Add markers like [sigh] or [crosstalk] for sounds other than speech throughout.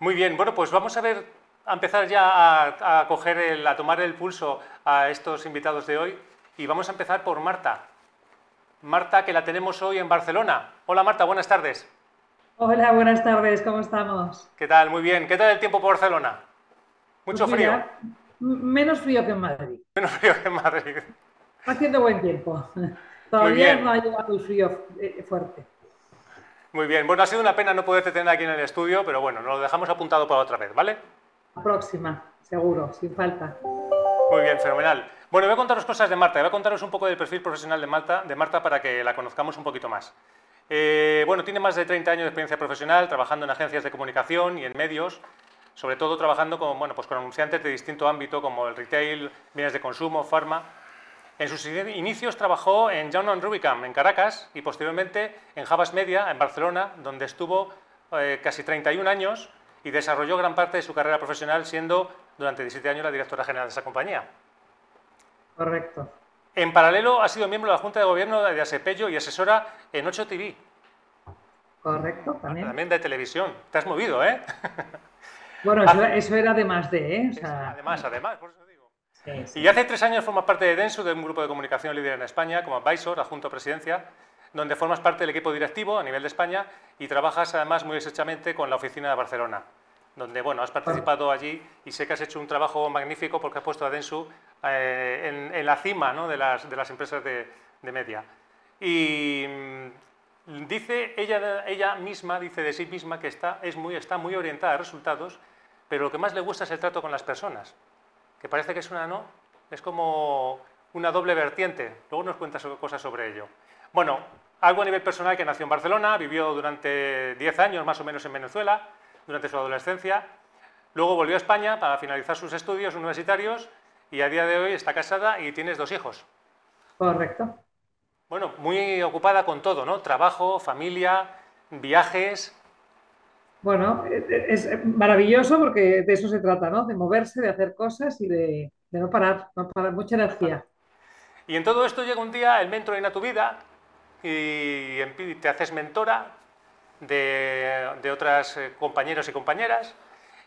Muy bien, bueno, pues vamos a ver, a empezar ya a, a coger el, a tomar el pulso a estos invitados de hoy y vamos a empezar por Marta. Marta, que la tenemos hoy en Barcelona. Hola Marta, buenas tardes. Hola, buenas tardes, ¿cómo estamos? ¿Qué tal? Muy bien. ¿Qué tal el tiempo por Barcelona? ¿Mucho Pues frío? mira, menos frío que en Madrid. Menos frío que en Madrid. Haciendo buen tiempo. Todavía no ha llegado el frío eh, fuerte. Muy bien. Bueno, ha sido una pena no poderte tener aquí en el estudio, pero bueno, nos lo dejamos apuntado para otra vez, ¿vale? La próxima, seguro, sin falta. Muy bien, fenomenal. Bueno, voy a contaros cosas de Marta, voy a contaros un poco del perfil profesional de Marta, de Marta para que la conozcamos un poquito más. Eh, bueno, tiene más de 30 años de experiencia profesional trabajando en agencias de comunicación y en medios, sobre todo trabajando con, bueno, pues con anunciantes de distinto ámbito como el retail, bienes de consumo, farma. En sus inicios trabajó en John Rubicam en Caracas y posteriormente en Javas Media en Barcelona, donde estuvo eh, casi 31 años y desarrolló gran parte de su carrera profesional siendo durante 17 años la directora general de esa compañía. Correcto. En paralelo ha sido miembro de la Junta de Gobierno de Asepello y asesora en 8 TV, Correcto, también. también de televisión. Te has movido, ¿eh? Bueno, eso, eso era de más de, ¿eh? O sea, Además, además, por eso digo. Sí, sí. Y hace tres años formas parte de Densu, de un grupo de comunicación líder en España, como advisor, adjunto a presidencia, donde formas parte del equipo directivo a nivel de España y trabajas además muy estrechamente con la oficina de Barcelona, donde bueno, has participado allí y sé que has hecho un trabajo magnífico porque has puesto a Densu eh, en, en la cima ¿no? de, las, de las empresas de, de media. Y mm, dice ella, ella misma, dice de sí misma que está, es muy, está muy orientada a resultados, pero lo que más le gusta es el trato con las personas que parece que es una no, es como una doble vertiente. Luego nos cuentas cosas sobre ello. Bueno, algo a nivel personal que nació en Barcelona, vivió durante 10 años más o menos en Venezuela, durante su adolescencia. Luego volvió a España para finalizar sus estudios universitarios y a día de hoy está casada y tienes dos hijos. Correcto. Bueno, muy ocupada con todo, ¿no? Trabajo, familia, viajes. Bueno, es maravilloso porque de eso se trata, ¿no? De moverse, de hacer cosas y de, de no parar, no parar, mucha energía. Y en todo esto llega un día el mentoring a tu vida y te haces mentora de, de otras eh, compañeros y compañeras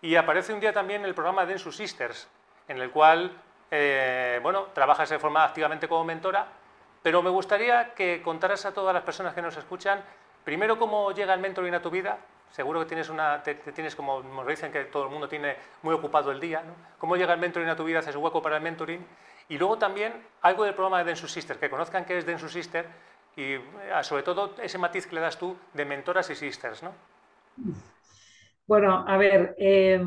y aparece un día también el programa Densu Sisters, en el cual eh, bueno, trabajas de forma activamente como mentora, pero me gustaría que contaras a todas las personas que nos escuchan, primero cómo llega el mentoring a tu vida, seguro que tienes una, te, tienes como nos dicen que todo el mundo tiene muy ocupado el día, ¿no? cómo llega el mentoring a tu vida, haces hueco para el mentoring, y luego también algo del programa de Densu Sister, que conozcan qué es Densu Sister y eh, sobre todo ese matiz que le das tú de mentoras y sisters, ¿no? Bueno, a ver, eh,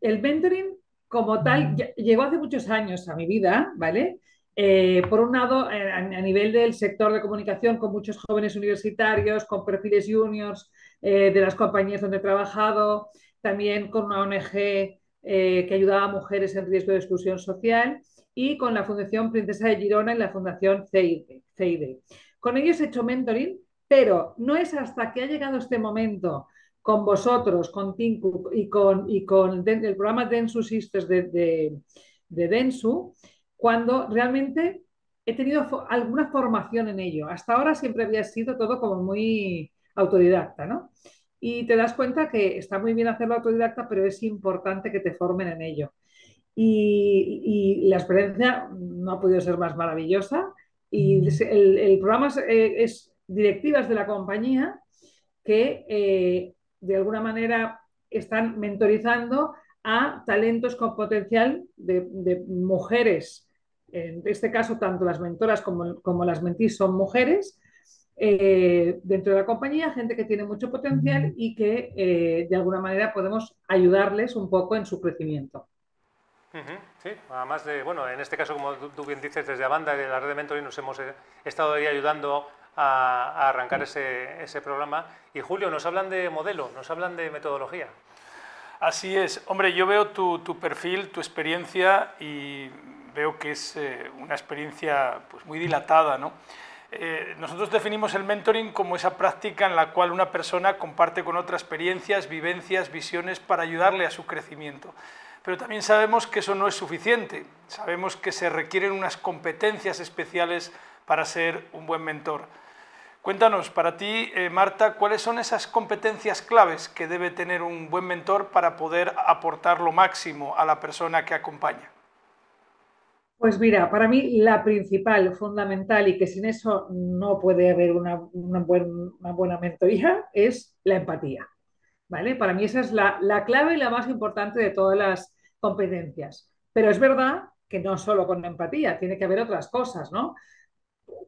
el mentoring como tal llegó hace muchos años a mi vida, ¿vale? Eh, por un lado, eh, a nivel del sector de comunicación, con muchos jóvenes universitarios, con perfiles juniors eh, de las compañías donde he trabajado, también con una ONG eh, que ayudaba a mujeres en riesgo de exclusión social y con la Fundación Princesa de Girona y la Fundación. CIDE. Con ellos he hecho mentoring, pero no es hasta que ha llegado este momento con vosotros, con Tinku y con, y con el programa Densu Sisters de, de, de Densu, cuando realmente he tenido alguna formación en ello. Hasta ahora siempre había sido todo como muy autodidacta, ¿no? Y te das cuenta que está muy bien hacerlo autodidacta, pero es importante que te formen en ello. Y, y la experiencia no ha podido ser más maravillosa. Y el, el programa es, eh, es directivas de la compañía que eh, de alguna manera están mentorizando a talentos con potencial de, de mujeres. En este caso, tanto las mentoras como, como las mentís son mujeres. Eh, dentro de la compañía, gente que tiene mucho potencial y que eh, de alguna manera podemos ayudarles un poco en su crecimiento. Sí, además de, bueno, en este caso, como tú, tú bien dices, desde Abanda, de la red de mentoring, nos hemos eh, estado ahí ayudando a, a arrancar ese, ese programa. Y Julio, nos hablan de modelo, nos hablan de metodología. Así es. Hombre, yo veo tu, tu perfil, tu experiencia y veo que es eh, una experiencia pues, muy dilatada. ¿no? Eh, nosotros definimos el mentoring como esa práctica en la cual una persona comparte con otra experiencias, vivencias, visiones para ayudarle a su crecimiento. Pero también sabemos que eso no es suficiente. Sabemos que se requieren unas competencias especiales para ser un buen mentor. Cuéntanos, para ti, eh, Marta, ¿cuáles son esas competencias claves que debe tener un buen mentor para poder aportar lo máximo a la persona que acompaña? Pues mira, para mí la principal, fundamental y que sin eso no puede haber una, buena mentoría es la empatía. ¿vale? Para mí esa es la, la clave y la más importante de todas las competencias. Pero es verdad que no solo con empatía, tiene que haber otras cosas, ¿no?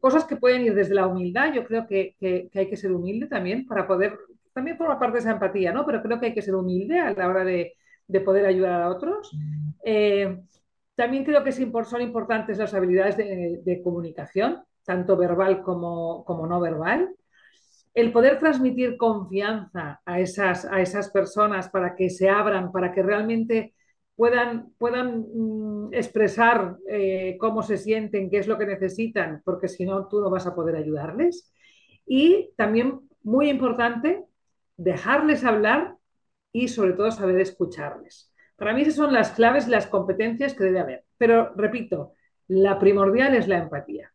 Cosas que pueden ir desde la humildad, yo creo que, hay que ser humilde también para poder, también forma parte de esa empatía, ¿no? Pero creo que hay que ser humilde a la hora de, poder ayudar a otros. Eh, también creo que son importantes las habilidades de, comunicación, tanto verbal como, no verbal. El poder transmitir confianza a esas, personas para que se abran, para que realmente puedan, puedan mm, expresar eh, cómo se sienten, qué es lo que necesitan, porque si no, tú no vas a poder ayudarles. Y también, muy importante, dejarles hablar y sobre todo saber escucharles. Para mí esas son las claves, las competencias que debe haber. Pero, repito, la primordial es la empatía.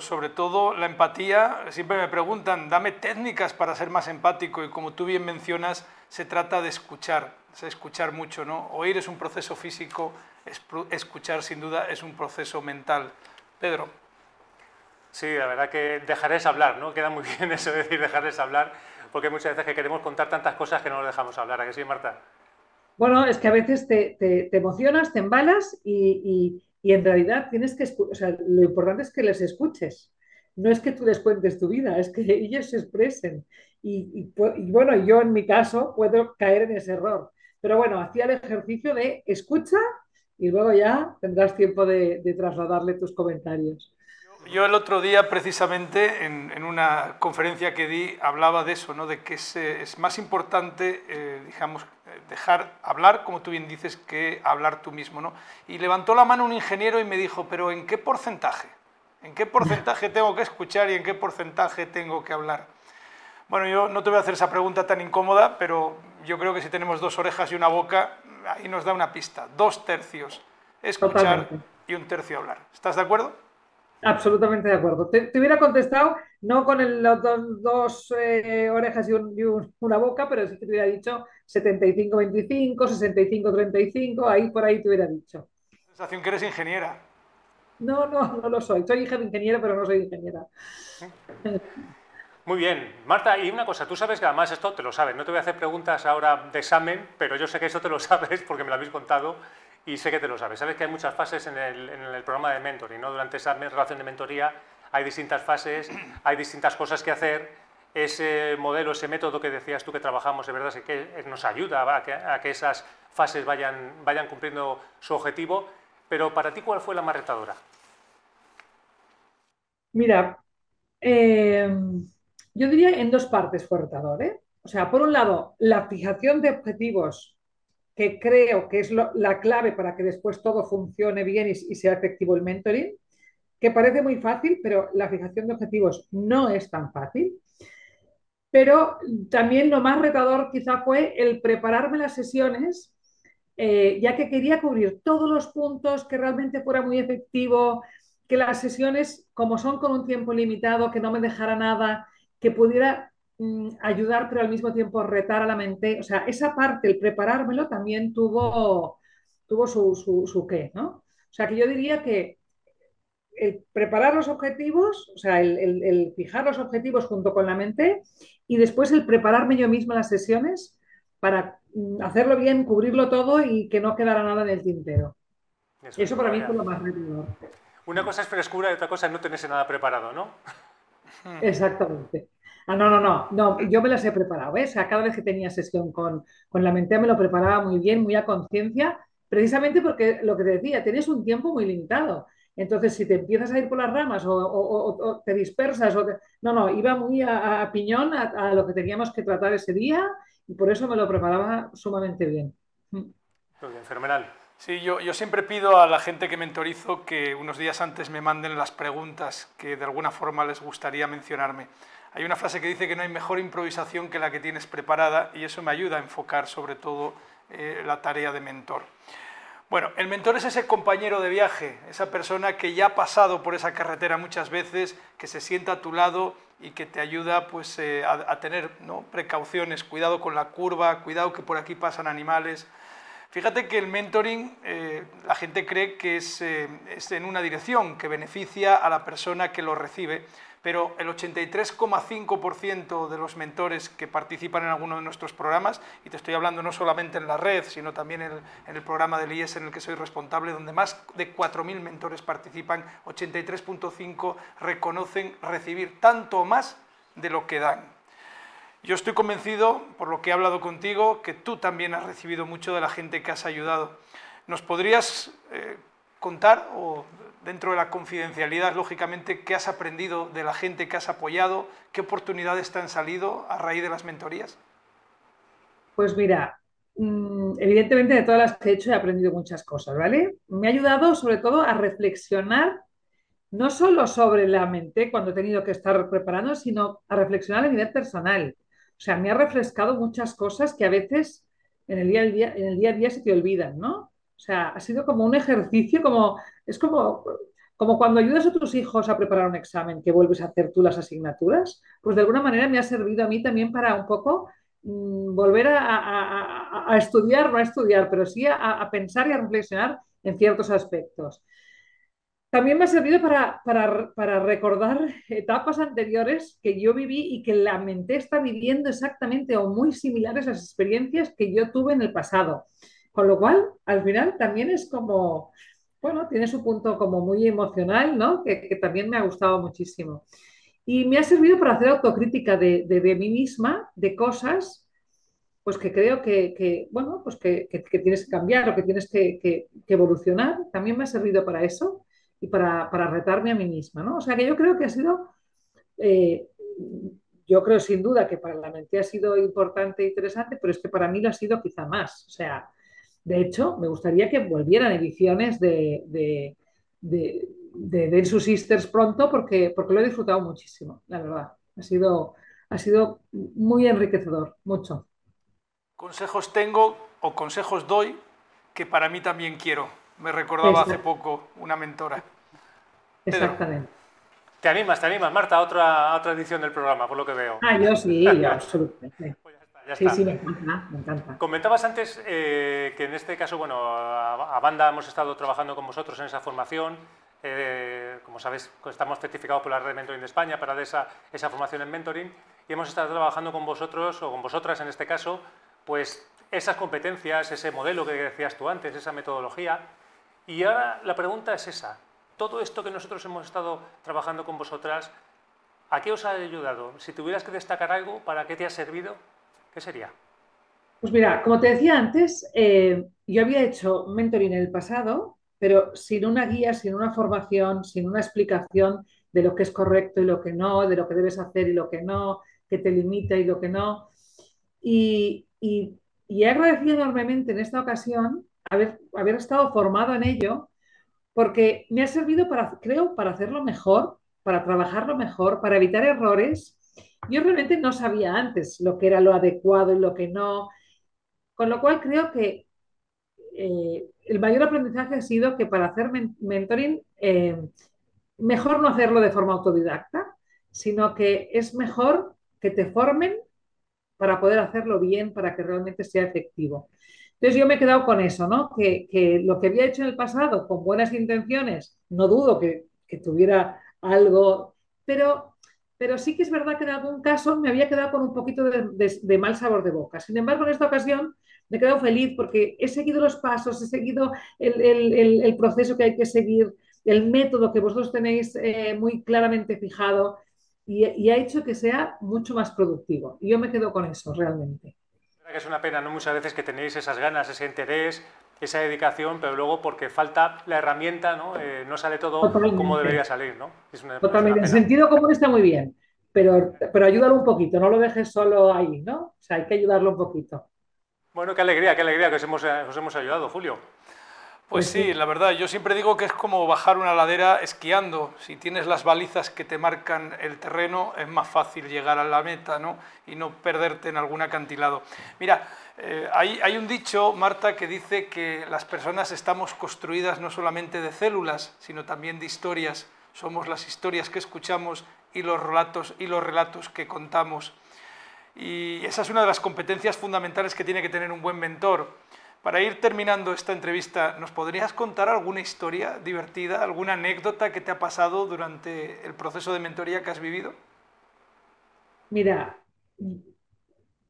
sobre todo la empatía, siempre me preguntan, dame técnicas para ser más empático y como tú bien mencionas, se trata de escuchar, de escuchar mucho, ¿no? Oír es un proceso físico, escuchar sin duda es un proceso mental. Pedro. Sí, la verdad que dejarles hablar, ¿no? Queda muy [laughs] bien eso de decir dejarles hablar, porque muchas veces que queremos contar tantas cosas que no nos dejamos hablar, ¿a qué sí, Marta? Bueno, es que a veces te, emocionas, te embalas y y en realidad tienes que, o sea, lo importante es que les escuches. No es que tú les cuentes tu vida, es que [laughs] ellos se expresen. Y, bueno, yo en mi caso puedo caer en ese error. Pero bueno, hacía el ejercicio de escucha y luego ya tendrás tiempo de, trasladarle tus comentarios. Yo el otro día, precisamente, en, una conferencia que di, hablaba de eso, ¿no? de que es, es más importante, eh, digamos, dejar hablar, como tú bien dices, que hablar tú mismo. ¿no? Y levantó la mano un ingeniero y me dijo, pero ¿en qué porcentaje? ¿En qué porcentaje tengo que escuchar y en qué porcentaje tengo que hablar? Bueno, yo no te voy a hacer esa pregunta tan incómoda, pero yo creo que si tenemos dos orejas y una boca, ahí nos da una pista. Dos tercios escuchar y un tercio hablar. ¿Estás de acuerdo? Absolutamente de acuerdo. Te, hubiera contestado no con el, los dos, eh, orejas y, una boca, pero sí que te hubiera dicho 75-25, 65-35, ahí por ahí te hubiera dicho. Sensación que eres ingeniera. No, no, no lo soy. Soy hija de ingeniero, pero no soy ingeniera. Muy bien. Marta, y una cosa, tú sabes que además esto te lo sabes, no te voy a hacer preguntas ahora de examen, pero yo sé que eso te lo [laughs] sabes porque me lo habéis contado y sé que te lo sabes. Sabes que hay muchas fases en el, programa de mentoring, ¿no? Durante esa relación de mentoría hay distintas fases, hay distintas cosas que hacer. Ese modelo, ese método que decías tú que trabajamos, de verdad es que nos ayuda a que, a que, esas fases vayan, vayan cumpliendo su objetivo. Pero para ti, ¿cuál fue la más retadora? Mira, eh, yo diría en dos partes fue retador. ¿eh? O sea, por un lado, la fijación de objetivos que creo que es la clave para que después todo funcione bien y, sea efectivo el mentoring, que parece muy fácil, pero la fijación de objetivos no es tan fácil. Pero también lo más retador quizá fue el prepararme las sesiones, eh, ya que quería cubrir todos los puntos, que realmente fuera muy efectivo, que las sesiones, como son con un tiempo limitado, que no me dejara nada, que pudiera ayudar, pero al mismo tiempo retar a la mente. O sea, esa parte, el preparármelo, también tuvo, tuvo su, su, qué, ¿no? O sea, que yo diría que el preparar los objetivos, o sea, el, fijar los objetivos junto con la mente y después el prepararme yo misma las sesiones para mm, hacerlo bien, cubrirlo todo y que no quedara nada en el tintero. Eso, Eso para mí fue lo más retador. Una cosa es frescura y otra cosa es no tenerse nada preparado, ¿no? Exactamente. Ah, no, no, no, no, yo me las he preparado, ¿eh? O cada vez que tenía sesión con, con la mente me lo preparaba muy bien, muy a conciencia, precisamente porque lo que te decía, tienes un tiempo muy limitado. Entonces, si te empiezas a ir por las ramas o, te dispersas, o no, no, iba muy a, piñón a, lo que teníamos que tratar ese día y por eso me lo preparaba sumamente bien. Muy bien, fenomenal. Sí, yo, yo, siempre pido a la gente que mentorizo que unos días antes me manden las preguntas que de alguna forma les gustaría mencionarme. Hay una frase que dice que no hay mejor improvisación que la que tienes preparada y eso me ayuda a enfocar sobre todo eh, la tarea de mentor. Bueno, el mentor es ese compañero de viaje, esa persona que ya ha pasado por esa carretera muchas veces, que se sienta a tu lado y que te ayuda pues, eh, a, tener precauciones, cuidado con la curva, cuidado que por aquí pasan animales. Fíjate que el mentoring, eh, la gente cree que es, es en una dirección, que beneficia a la persona que lo recibe, pero el 83,5% de los mentores que participan en alguno de nuestros programas, y te estoy hablando no solamente en la red, sino también en el, programa del IES en el que soy responsable, donde más de 4.000 mentores participan, 83,5% reconocen recibir tanto más de lo que dan. Yo estoy convencido, por lo que he hablado contigo, que tú también has recibido mucho de la gente que has ayudado. ¿Nos podrías eh, contar o dentro de la confidencialidad, lógicamente, qué has aprendido de la gente que has apoyado, qué oportunidades te han salido a raíz de las mentorías? Pues mira, mm, evidentemente de todas las que he hecho he aprendido muchas cosas, ¿vale? Me ha ayudado sobre todo a reflexionar no solo sobre la mente cuando he tenido que estar preparando, sino a reflexionar a nivel personal. O sea, me ha refrescado muchas cosas que a veces en el día, día, en el día a día se te olvidan, ¿no? O sea, ha sido como un ejercicio, como, es como, como cuando ayudas a tus hijos a preparar un examen, que vuelves a hacer tú las asignaturas, pues de alguna manera me ha servido a mí también para un poco mm, volver a, estudiar, no a estudiar, pero sí a, pensar y a reflexionar en ciertos aspectos. También me ha servido para, para, recordar etapas anteriores que yo viví y que la mente está viviendo exactamente o muy similares a las experiencias que yo tuve en el pasado. Con lo cual, al final también es como, bueno, tiene su punto como muy emocional, ¿no? Que, también me ha gustado muchísimo. Y me ha servido para hacer autocrítica de, de, mí misma, de cosas, pues que creo que, bueno, pues que, tienes que cambiar o que tienes que, evolucionar. También me ha servido para eso y para, retarme a mí misma, ¿no? O sea que yo creo que ha sido, eh, yo creo sin duda que para la mente ha sido importante e interesante, pero es que para mí lo ha sido quizá más. O sea, de hecho, me gustaría que volvieran ediciones de, de, de, Sisters pronto porque, porque lo he disfrutado muchísimo, la verdad. Ha sido, ha sido muy enriquecedor, mucho. Consejos tengo o consejos doy que para mí también quiero. Me recordaba hace poco una mentora. Exactamente. ¿Te animas, te animas, Marta, a otra, otra edición del programa, por lo que veo? Ah, yo sí, yo absolutamente. Sí, sí, me encanta, Comentabas antes eh, que en este caso, bueno, a, Banda hemos estado trabajando con vosotros en esa formación. Eh, como sabéis, estamos certificados por la Red Mentoring de España para dar esa, esa formación en mentoring y hemos estado trabajando con vosotros, o con vosotras en este caso, pues esas competencias, ese modelo que decías tú antes, esa metodología. Y ahora la pregunta es esa. Todo esto que nosotros hemos estado trabajando con vosotras, ¿a qué os ha ayudado? Si tuvieras que destacar algo, ¿para qué te ha servido? ¿Qué sería? Pues mira, como te decía antes, eh, yo había hecho mentoring en el pasado, pero sin una guía, sin una formación, sin una explicación de lo que es correcto y lo que no, de lo que debes hacer y lo que no, que te limita y lo que no. Y, he agradecido enormemente en esta ocasión haber, haber estado formado en ello, porque me ha servido para, creo, para hacerlo mejor, para trabajarlo mejor, para evitar errores yo realmente no sabía antes lo que era lo adecuado y lo que no, con lo cual creo que eh, el mayor aprendizaje ha sido que para hacer mentoring, eh, mejor no hacerlo de forma autodidacta, sino que es mejor que te formen para poder hacerlo bien, para que realmente sea efectivo. Entonces yo me he quedado con eso, ¿no? Que, lo que había hecho en el pasado con buenas intenciones, no dudo que, que tuviera algo, pero pero sí que es verdad que en algún caso me había quedado con un poquito de, mal sabor de boca. Sin embargo, en esta ocasión me he quedado feliz porque he seguido los pasos, he seguido el, proceso que hay que seguir, el método que vosotros tenéis eh, muy claramente fijado y, ha hecho que sea mucho más productivo. Y yo me quedo con eso, realmente. Es una pena, ¿no? Muchas veces que tenéis esas ganas, ese interés, esa dedicación, pero luego porque falta la herramienta, ¿no? Eh, no sale todo como debería salir, ¿no? Totalmente. En sentido común está muy bien, pero, pero ayúdalo un poquito, no lo dejes solo ahí, ¿no? O sea, hay que ayudarlo un poquito. Bueno, qué alegría, qué alegría que os hemos, os hemos ayudado, Julio. Pues sí, la verdad, yo siempre digo que es como bajar una ladera esquiando. Si tienes las balizas que te marcan el terreno, es más fácil llegar a la meta ¿no? y no perderte en algún acantilado. Mira, eh, hay, hay, un dicho, Marta, que dice que las personas estamos construidas no solamente de células, sino también de historias. Somos las historias que escuchamos y los relatos, y los relatos que contamos. Y esa es una de las competencias fundamentales que tiene que tener un buen mentor para ir terminando esta entrevista, ¿nos podrías contar alguna historia divertida, alguna anécdota que te ha pasado durante el proceso de mentoría que has vivido? Mira,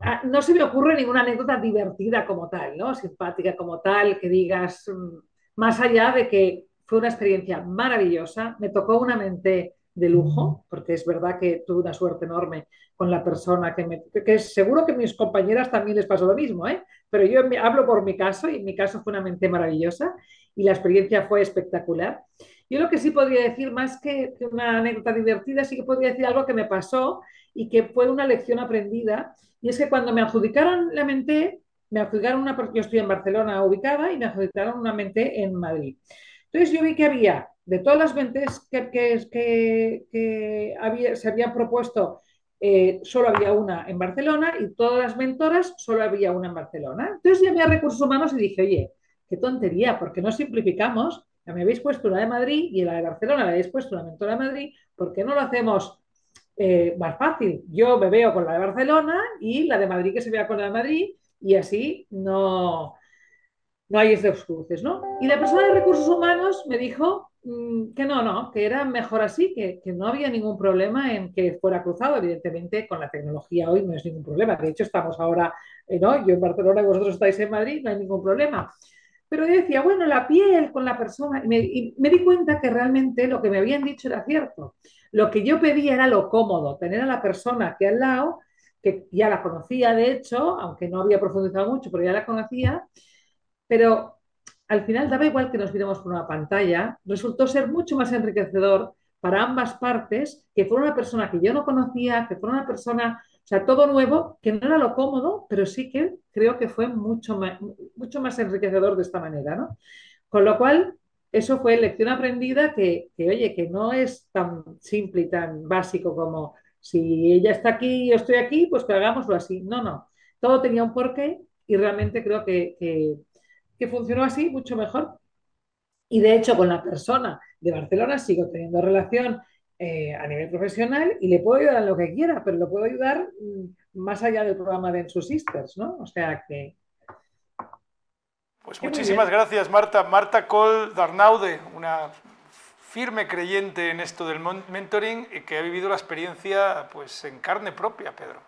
ah, no se me ocurre ninguna anécdota divertida como tal, ¿no? Simpática como tal, que digas, mm, más allá de que fue una experiencia maravillosa, me tocó una mente de lujo, porque es verdad que tuve una suerte enorme con la persona que me... que seguro que a mis compañeras también les pasó lo mismo, ¿eh? pero yo hablo por mi caso y mi caso fue una mente maravillosa y la experiencia fue espectacular. Yo lo que sí podría decir, más que una anécdota divertida, sí que podría decir algo que me pasó y que fue una lección aprendida, y es que cuando me adjudicaron la mente, me adjudicaron una, yo estoy en Barcelona ubicada y me adjudicaron una mente en Madrid. Entonces yo vi que había de todas las mentes que, que, había, se habían propuesto, eh, solo había una en Barcelona y todas las mentoras solo había una en Barcelona. Entonces llamé a Recursos Humanos y dije, oye, qué tontería, porque no simplificamos? Ya me habéis puesto una de Madrid y la de Barcelona la habéis puesto una mentora de Madrid, ¿por qué no lo hacemos eh, más fácil? Yo me veo con la de Barcelona y la de Madrid que se vea con la de Madrid y así no, no hay estos cruces, ¿no? Y la persona de recursos humanos me dijo que no, no, que era mejor así, que, no había ningún problema en que fuera cruzado. Evidentemente, con la tecnología hoy no es ningún problema. De hecho, estamos ahora, eh, ¿no? Yo en Barcelona y vosotros estáis en Madrid, no hay ningún problema. Pero yo decía, bueno, la piel con la persona, y me, y me di cuenta que realmente lo que me habían dicho era cierto. Lo que yo pedía era lo cómodo, tener a la persona aquí al lado, que ya la conocía de hecho, aunque no había profundizado mucho, pero ya la conocía, pero al final daba igual que nos viéramos por una pantalla, resultó ser mucho más enriquecedor para ambas partes que fuera una persona que yo no conocía, que fuera una persona, o sea, todo nuevo, que no era lo cómodo, pero sí que creo que fue mucho más, enriquecedor de esta manera, ¿no? Con lo cual, eso fue lección aprendida que, oye, que no es tan simple y tan básico como si ella está aquí y yo estoy aquí, pues que hagámoslo así. No, no. Todo tenía un porqué y realmente creo que que funcionó así mucho mejor. Y de hecho, con la persona de Barcelona sigo teniendo relación eh, a nivel profesional y le puedo ayudar en lo que quiera, pero lo puedo ayudar mm, más allá del programa de Ensu Sisters, ¿no? O sea que. Pues muchísimas gracias, Marta. Marta Col Darnaude, una firme creyente en esto del mentoring y que ha vivido la experiencia pues en carne propia, Pedro.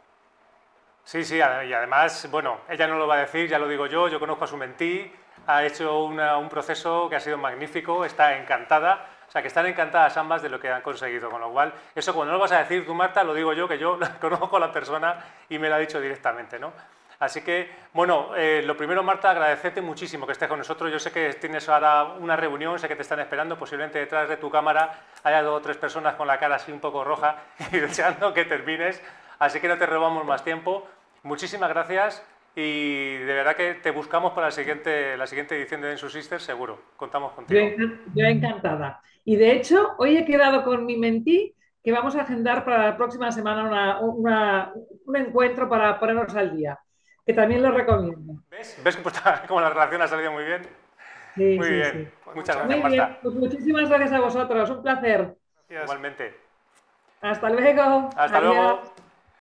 Sí, sí, y además, bueno, ella no lo va a decir, ya lo digo yo, yo conozco a su mentí, ha hecho un proceso que ha sido magnífico, está encantada, o sea, que están encantadas ambas de lo que han conseguido, con lo cual, eso cuando no lo vas a decir tú, Marta, lo digo yo, que yo [laughs] conozco a la persona y me lo ha dicho directamente, ¿no? Así que, bueno, eh, lo primero, Marta, agradecerte muchísimo que estés con nosotros. Yo sé que tienes ahora una reunión, sé que te están esperando, posiblemente detrás de tu cámara haya dos o tres personas con la cara así un poco roja [laughs] y deseando que termines. Así que no te robamos más tiempo. Muchísimas gracias y de verdad que te buscamos para la siguiente, la siguiente edición de Densus Sisters, seguro. Contamos contigo. Yo, encantada. Y de hecho, hoy he quedado con mi mentí que vamos a agendar para la próxima semana un encuentro para ponernos al día, que también lo recomiendo. ¿Ves? ¿Ves cómo la relación ha salido muy bien? Sí, muy bien. Muchas gracias, muy bien. Pues muchísimas gracias a vosotros. Un placer. Igualmente. Hasta luego. Hasta luego.